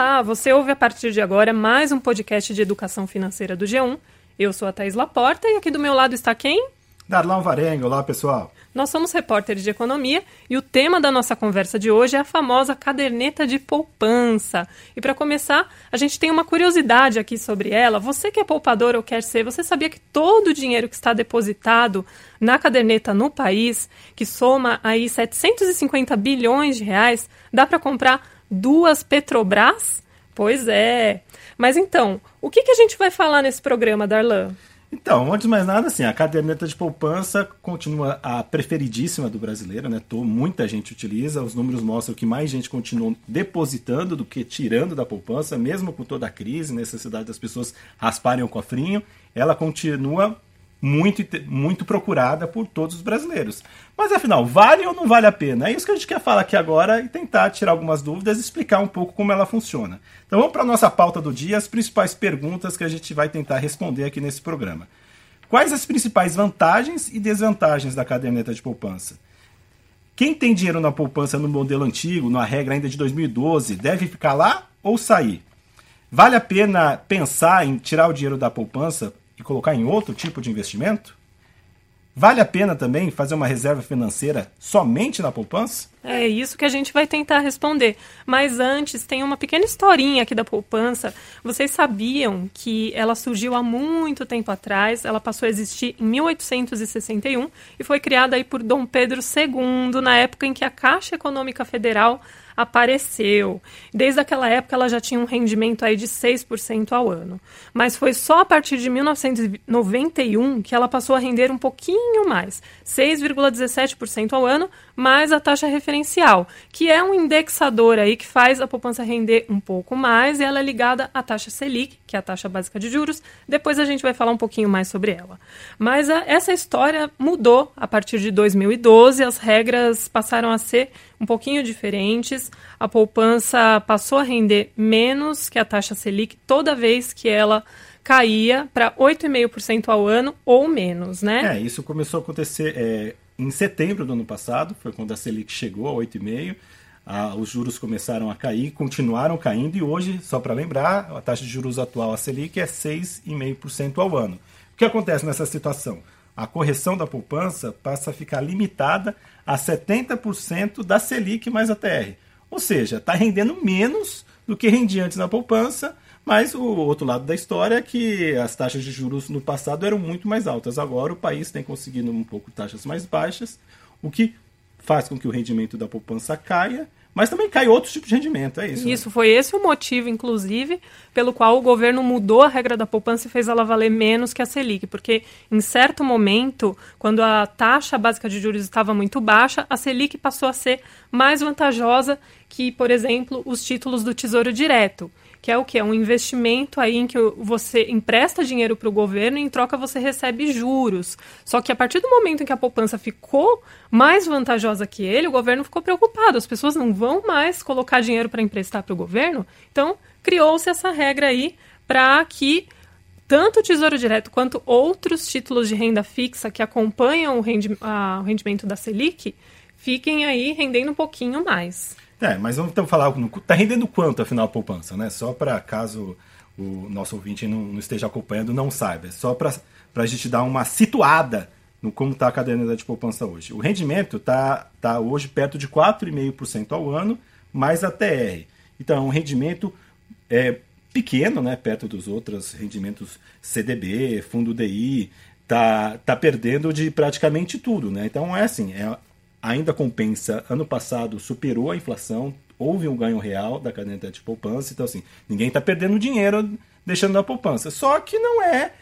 Olá, você ouve a partir de agora mais um podcast de educação financeira do G1. Eu sou a Thais Laporta e aqui do meu lado está quem? Darlan Varenga, olá pessoal. Nós somos repórteres de economia e o tema da nossa conversa de hoje é a famosa caderneta de poupança. E para começar, a gente tem uma curiosidade aqui sobre ela. Você que é poupador ou quer ser, você sabia que todo o dinheiro que está depositado na caderneta no país, que soma aí 750 bilhões de reais, dá para comprar duas Petrobras? Pois é. Mas então, o que, que a gente vai falar nesse programa, Darlan? Então, antes de mais nada, assim, a caderneta de poupança continua a preferidíssima do brasileiro, né? Tô, muita gente utiliza, os números mostram que mais gente continua depositando do que tirando da poupança, mesmo com toda a crise, necessidade das pessoas rasparem o cofrinho, ela continua muito, muito procurada por todos os brasileiros. Mas afinal, vale ou não vale a pena? É isso que a gente quer falar aqui agora e tentar tirar algumas dúvidas e explicar um pouco como ela funciona. Então vamos para a nossa pauta do dia, as principais perguntas que a gente vai tentar responder aqui nesse programa. Quais as principais vantagens e desvantagens da caderneta de poupança? Quem tem dinheiro na poupança no modelo antigo, na regra ainda de 2012, deve ficar lá ou sair? Vale a pena pensar em tirar o dinheiro da poupança e colocar em outro tipo de investimento? Vale a pena também fazer uma reserva financeira somente na poupança? É isso que a gente vai tentar responder. Mas antes, tem uma pequena historinha aqui da poupança. Vocês sabiam que ela surgiu há muito tempo atrás? Ela passou a existir em 1861 e foi criada aí por Dom Pedro II, na época em que a Caixa Econômica Federal apareceu. Desde aquela época ela já tinha um rendimento aí de 6% ao ano. Mas foi só a partir de 1991 que ela passou a render um pouquinho mais, 6,17% ao ano, mais a taxa referencial, que é um indexador aí que faz a poupança render um pouco mais e ela é ligada à taxa Selic, que é a taxa básica de juros. Depois a gente vai falar um pouquinho mais sobre ela. Mas a, essa história mudou a partir de 2012, as regras passaram a ser um pouquinho diferentes. A poupança passou a render menos que a taxa Selic toda vez que ela caía para 8,5% ao ano ou menos, né? É, isso começou a acontecer é, em setembro do ano passado, foi quando a Selic chegou a 8,5%. Ah, os juros começaram a cair, continuaram caindo e hoje, só para lembrar, a taxa de juros atual, a Selic, é 6,5% ao ano. O que acontece nessa situação? A correção da poupança passa a ficar limitada a 70% da Selic mais a TR. Ou seja, está rendendo menos do que rendia antes na poupança, mas o outro lado da história é que as taxas de juros no passado eram muito mais altas. Agora o país tem conseguido um pouco taxas mais baixas, o que faz com que o rendimento da poupança caia mas também cai outros tipos de rendimento, é isso. Né? Isso, né? foi esse o motivo, inclusive, pelo qual o governo mudou a regra da poupança e fez ela valer menos que a Selic, porque em certo momento, quando a taxa básica de juros estava muito baixa, a Selic passou a ser mais vantajosa que, por exemplo, os títulos do Tesouro Direto que é o que? É um investimento aí em que você empresta dinheiro para o governo e em troca você recebe juros. Só que a partir do momento em que a poupança ficou mais vantajosa que ele, o governo ficou preocupado. As pessoas não vão mais colocar dinheiro para emprestar para o governo. Então, criou-se essa regra aí para que tanto o Tesouro Direto quanto outros títulos de renda fixa que acompanham o, rendi a, o rendimento da Selic fiquem aí rendendo um pouquinho mais. É, mas vamos então falar, está rendendo quanto afinal a poupança, né? Só para caso o nosso ouvinte não, não, esteja acompanhando, não saiba. É só para a gente dar uma situada no como está a caderneta de poupança hoje. O rendimento está tá hoje perto de 4,5% ao ano, mais a TR. Então, é um rendimento é, pequeno, né, perto dos outros rendimentos CDB, fundo DI, tá, tá perdendo de praticamente tudo. Né? Então, é assim, é, ainda compensa. Ano passado superou a inflação, houve um ganho real da caderneta de poupança. Então, assim, ninguém está perdendo dinheiro deixando na poupança. Só que não é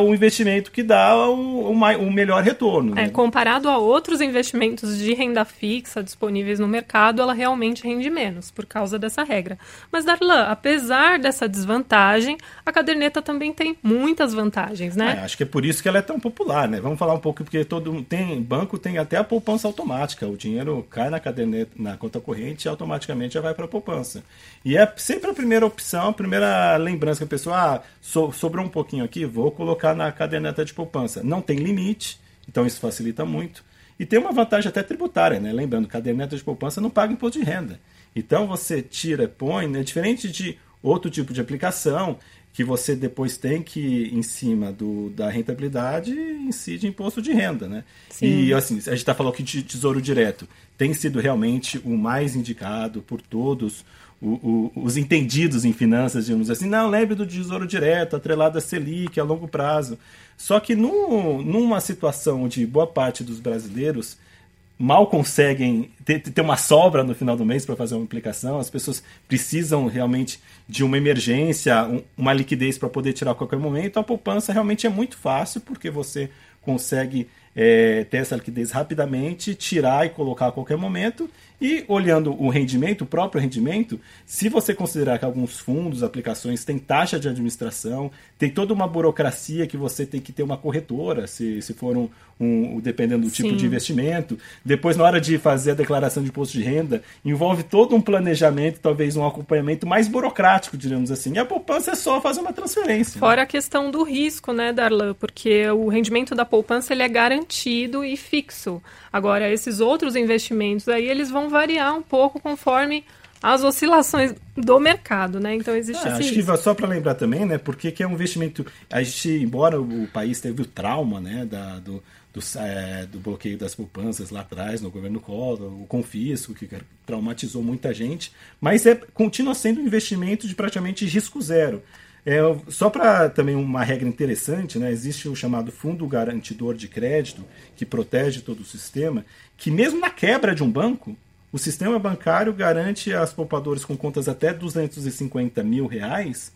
o investimento que dá o, melhor retorno. Né? É, comparado a outros investimentos de renda fixa disponíveis no mercado, ela realmente rende menos por causa dessa regra. Mas, Darlan, apesar dessa desvantagem, a caderneta também tem muitas vantagens, né? É, acho que é por isso que ela é tão popular, né? Vamos falar um pouco, porque todo tem banco tem até a poupança automática. O dinheiro cai na caderneta, na conta corrente e automaticamente já vai para a poupança. E é sempre a primeira opção, a primeira lembrança que a pessoa, ah, so, sobrou um pouquinho aqui, vou colocar na caderneta de poupança. Não tem limite, então isso facilita muito. E tem uma vantagem até tributária, né? Lembrando, caderneta de poupança não paga imposto de renda. Então você tira, põe, né? diferente de outro tipo de aplicação que você depois tem que, em cima do, da rentabilidade, incide imposto de renda, né? Sim. E assim, a gente está falando aqui de tesouro direto. Tem sido realmente o mais indicado por todos os entendidos em finanças, digamos assim. Não, lembre do tesouro direto, atrelado a Selic, a longo prazo. Só que numa situação onde boa parte dos brasileiros mal conseguem ter, ter uma sobra no final do mês para fazer uma aplicação, as pessoas precisam realmente de uma emergência, um, uma liquidez para poder tirar a qualquer momento, a poupança realmente é muito fácil, porque você consegue é, ter essa liquidez rapidamente, tirar e colocar a qualquer momento. E olhando o rendimento, o próprio rendimento, se você considerar que alguns fundos, aplicações têm taxa de administração, tem toda uma burocracia que você tem que ter uma corretora, se, se for um, um dependendo do Sim. tipo de investimento. Depois, na hora de fazer a declaração de imposto de renda, envolve todo um planejamento, talvez um acompanhamento mais burocrático, digamos assim. E a poupança é só fazer uma transferência. Fora né? a questão do risco, né, Darlan? Porque o rendimento da poupança ele é garantido e fixo. Agora, esses outros investimentos aí, eles vão variar um pouco conforme as oscilações do mercado, né? Então existe é, Acho que só para lembrar também, né? Porque que é um investimento. A gente, embora o país teve o trauma, né? Da, do, do, é, do bloqueio das poupanças lá atrás, no governo Collor, o confisco, que traumatizou muita gente, mas é, continua sendo um investimento de praticamente risco zero. É, só para também uma regra interessante, né, existe o chamado Fundo Garantidor de Crédito, que protege todo o sistema, que mesmo na quebra de um banco, o sistema bancário garante aos poupadores com contas até 250 mil reais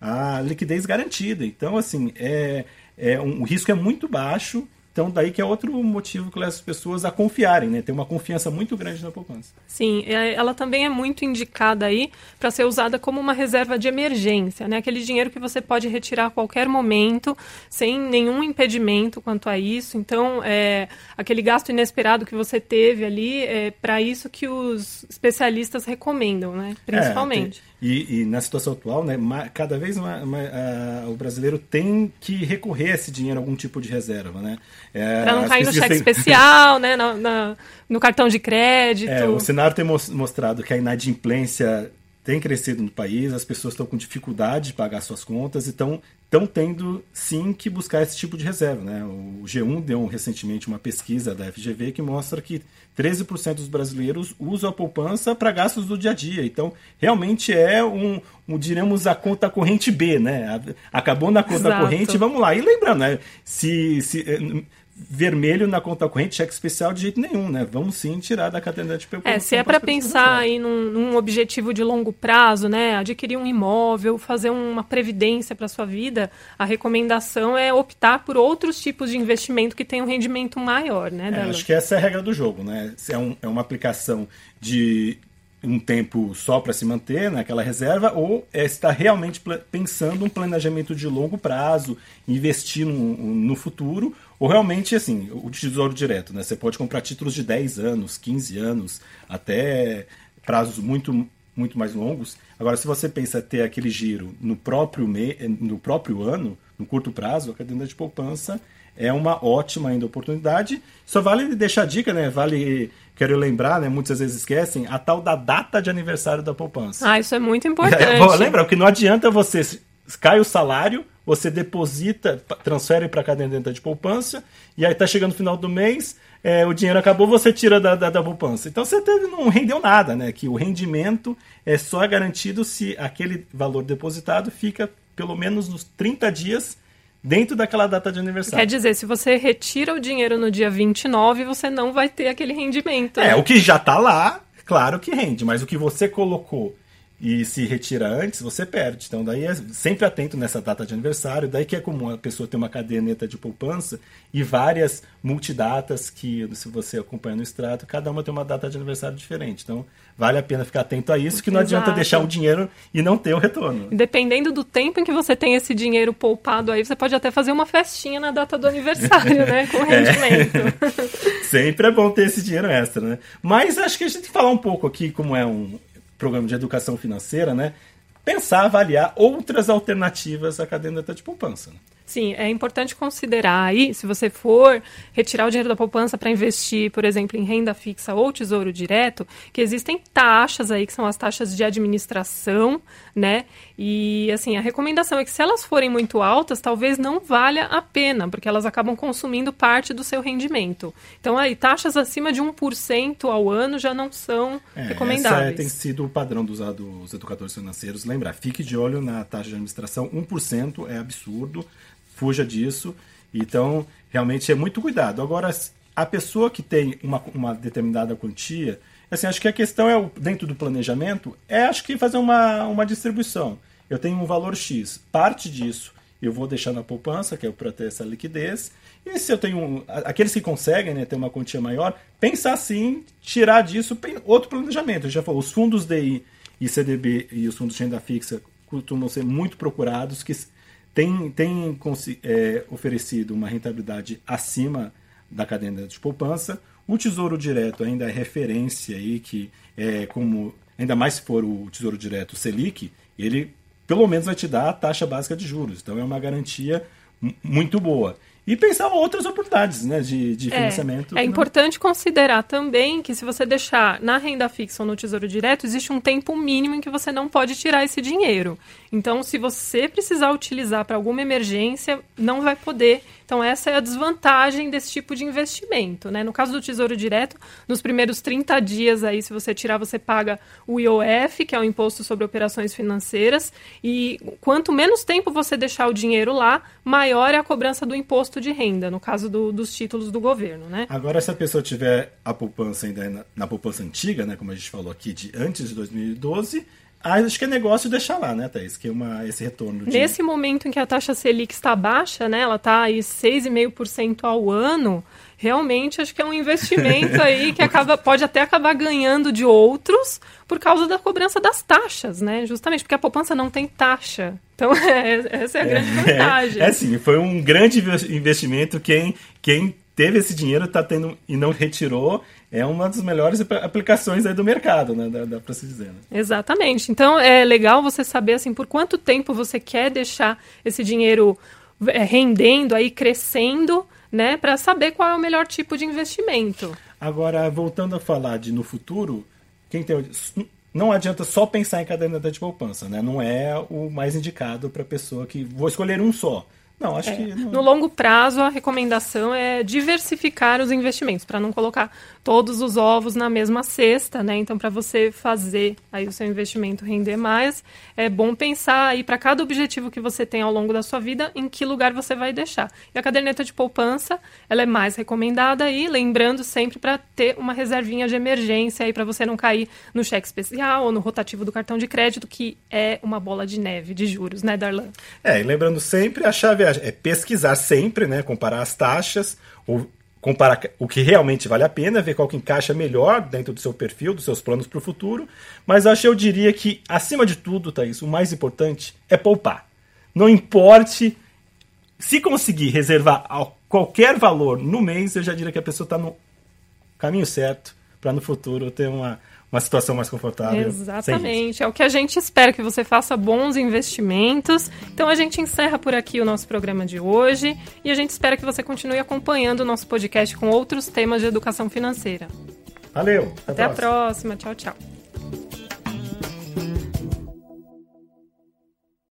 a liquidez garantida. Então, assim, é, é um, o risco é muito baixo então, daí que é outro motivo que leva as pessoas a confiarem, né? Ter uma confiança muito grande na poupança. Sim, é, ela também é muito indicada aí para ser usada como uma reserva de emergência, né? Aquele dinheiro que você pode retirar a qualquer momento, sem nenhum impedimento quanto a isso. Então, é, aquele gasto inesperado que você teve ali, é para isso que os especialistas recomendam, né? É, Principalmente. É, e, e, na situação atual, né, cada vez mais, mais o brasileiro tem que recorrer a esse dinheiro, a algum tipo de reserva, né? É, para não cair no cheque têm... especial, né, no, cartão de crédito. É, o cenário tem mostrado que a inadimplência tem crescido no país, as pessoas estão com dificuldade de pagar suas contas e estão tendo sim que buscar esse tipo de reserva. Né? O G1 deu recentemente uma pesquisa da FGV que mostra que 13% dos brasileiros usam a poupança para gastos do dia a dia. Então, realmente é um, um diremos, a conta corrente B, né? Acabou na conta Exato. corrente, vamos lá. E lembrando, né? Se, se eh, vermelho na conta corrente, cheque especial de jeito nenhum, né? Vamos sim tirar da caderneta de poupança. É, se é para pensar aí num, num, objetivo de longo prazo, né? Adquirir um imóvel, fazer uma previdência para sua vida, a recomendação é optar por outros tipos de investimento que tenham um rendimento maior, né? É, acho que essa é a regra do jogo, né? Se é, um, é uma aplicação de um tempo só para se manter naquela reserva ou é estar realmente pensando um planejamento de longo prazo, investir no, no futuro, ou realmente assim, o tesouro direto, né? Você pode comprar títulos de 10 anos, 15 anos, até prazos muito muito mais longos. Agora, se você pensa ter aquele giro no próprio, me... no próprio ano, no curto prazo, a caderneta de poupança é uma ótima ainda oportunidade. Só vale deixar a dica, né? Vale quero lembrar, né, muitas vezes esquecem, a tal da data de aniversário da poupança. Ah, isso é muito importante. lembra que não adianta você cai o salário, você deposita, transfere para a caderneta de poupança, e aí está chegando o final do mês, é, o dinheiro acabou, você tira da, da, da, poupança. Então você teve, não rendeu nada, né? Que o rendimento é só garantido se aquele valor depositado fica pelo menos nos 30 dias dentro daquela data de aniversário. Quer dizer, se você retira o dinheiro no dia 29, você não vai ter aquele rendimento. É, né? o que já está lá, claro que rende, mas o que você colocou e se retira antes, você perde. Então, daí é sempre atento nessa data de aniversário. Daí que é comum a pessoa ter uma caderneta de poupança e várias multidatas que, se você acompanha no extrato, cada uma tem uma data de aniversário diferente. Então, vale a pena ficar atento a isso, que não Exato. adianta deixar o dinheiro e não ter o retorno. Dependendo do tempo em que você tem esse dinheiro poupado aí, você pode até fazer uma festinha na data do aniversário, né? Com é. rendimento. É. Sempre é bom ter esse dinheiro extra, né? Mas acho que a gente tem que falar um pouco aqui, como é um programa de educação financeira, né? Pensar, avaliar outras alternativas à caderneta de poupança. Né? Sim, é importante considerar aí, se você for retirar o dinheiro da poupança para investir, por exemplo, em renda fixa ou tesouro direto, que existem taxas aí, que são as taxas de administração, né? E, assim, a recomendação é que se elas forem muito altas, talvez não valha a pena, porque elas acabam consumindo parte do seu rendimento. Então, aí, taxas acima de 1% ao ano já não são é, recomendáveis. Essa tem sido o padrão dos, dos educadores financeiros. Lembrar, fique de olho na taxa de administração, 1% é absurdo fuja disso. Então, realmente é muito cuidado. Agora, a pessoa que tem uma, uma determinada quantia, assim, acho que a questão é, dentro do planejamento, é acho que fazer uma, uma distribuição. Eu tenho um valor X, parte disso eu vou deixar na poupança, que é para ter essa liquidez. E se eu tenho. Aqueles que conseguem né, ter uma quantia maior, pensar sim, tirar disso outro planejamento. Eu já falou, os fundos DI e CDB e os fundos de renda fixa costumam ser muito procurados, que tem, tem é, oferecido uma rentabilidade acima da caderneta de poupança. O Tesouro Direto ainda é referência aí, que é como, ainda mais se for o Tesouro Direto Selic, ele pelo menos vai te dar a taxa básica de juros. Então é uma garantia muito boa e pensar outras oportunidades né, de, de é, financiamento. É, é importante considerar também que se você deixar na renda fixa ou no Tesouro Direto, existe um tempo mínimo em que você não pode tirar esse dinheiro. Então, se você precisar utilizar para alguma emergência, não vai poder então, essa é a desvantagem desse tipo de investimento. Né? No caso do Tesouro Direto, nos primeiros 30 dias, aí, se você tirar, você paga o IOF, que é o Imposto sobre Operações Financeiras, e quanto menos tempo você deixar o dinheiro lá, maior é a cobrança do imposto de renda, no caso do, dos títulos do governo. Né? Agora, se a pessoa tiver a poupança ainda na, na poupança antiga, né, como a gente falou aqui, de antes de 2012 ah, acho que é negócio deixar lá, né, Thaís? Que é uma, esse retorno. De... Nesse momento em que a taxa Selic está baixa, né? Ela está aí 6,5% ao ano. Realmente acho que é um investimento aí que acaba, pode até acabar ganhando de outros por causa da cobrança das taxas, né? Justamente porque a poupança não tem taxa. Então, é, essa é a grande é, vantagem. É, é sim, foi um grande investimento. Quem, quem teve esse dinheiro está tendo e não retirou é uma das melhores aplicações aí do mercado, né? Dá, dá para se dizer. Né? Exatamente. Então é legal você saber assim por quanto tempo você quer deixar esse dinheiro é, rendendo aí, crescendo, né? Para saber qual é o melhor tipo de investimento. Agora, voltando a falar de no futuro, quem tem não adianta só pensar em caderneta de poupança, né? Não é o mais indicado para pessoa que vou escolher um só. Não, acho é. que. Não... No longo prazo, a recomendação é diversificar os investimentos, para não colocar todos os ovos na mesma cesta, né? Então, para você fazer aí o seu investimento render mais, é bom pensar aí para cada objetivo que você tem ao longo da sua vida, em que lugar você vai deixar. E a caderneta de poupança, ela é mais recomendada aí, lembrando sempre para ter uma reservinha de emergência aí para você não cair no cheque especial ou no rotativo do cartão de crédito, que é uma bola de neve de juros, né, Darlan? É, e lembrando sempre, a chave é pesquisar sempre, né, comparar as taxas, ou comparar o que realmente vale a pena, ver qual que encaixa melhor dentro do seu perfil, dos seus planos para o futuro. Mas acho eu diria que, acima de tudo, Thaís, o mais importante é poupar. Não importe se conseguir reservar qualquer valor no mês, eu já diria que a pessoa está no caminho certo para no futuro ter uma, uma situação mais confortável. Exatamente. É o que a gente espera, que você faça bons investimentos. Então a gente encerra por aqui o nosso programa de hoje e a gente espera que você continue acompanhando o nosso podcast com outros temas de educação financeira. Valeu. Até, até a próxima. Tchau, tchau.